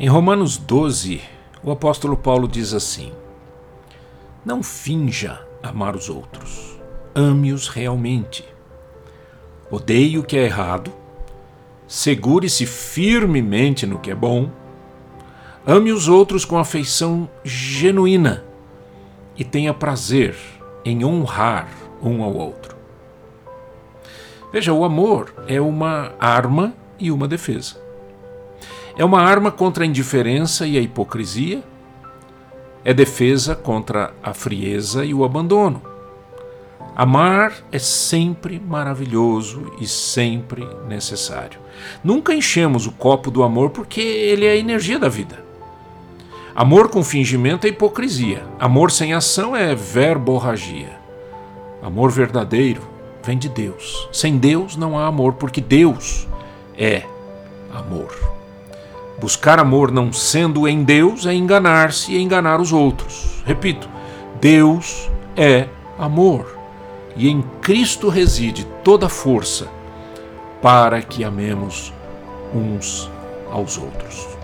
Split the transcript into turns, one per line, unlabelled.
Em Romanos 12, o apóstolo Paulo diz assim: Não finja amar os outros, ame-os realmente. Odeie o que é errado, segure-se firmemente no que é bom, ame os outros com afeição genuína e tenha prazer em honrar um ao outro. Veja, o amor é uma arma e uma defesa. É uma arma contra a indiferença e a hipocrisia, é defesa contra a frieza e o abandono. Amar é sempre maravilhoso e sempre necessário. Nunca enchemos o copo do amor porque ele é a energia da vida. Amor com fingimento é hipocrisia. Amor sem ação é verborragia. Amor verdadeiro vem de Deus. Sem Deus não há amor, porque Deus é amor. Buscar amor não sendo em Deus é enganar-se e enganar os outros. Repito, Deus é amor. E em Cristo reside toda a força para que amemos uns aos outros.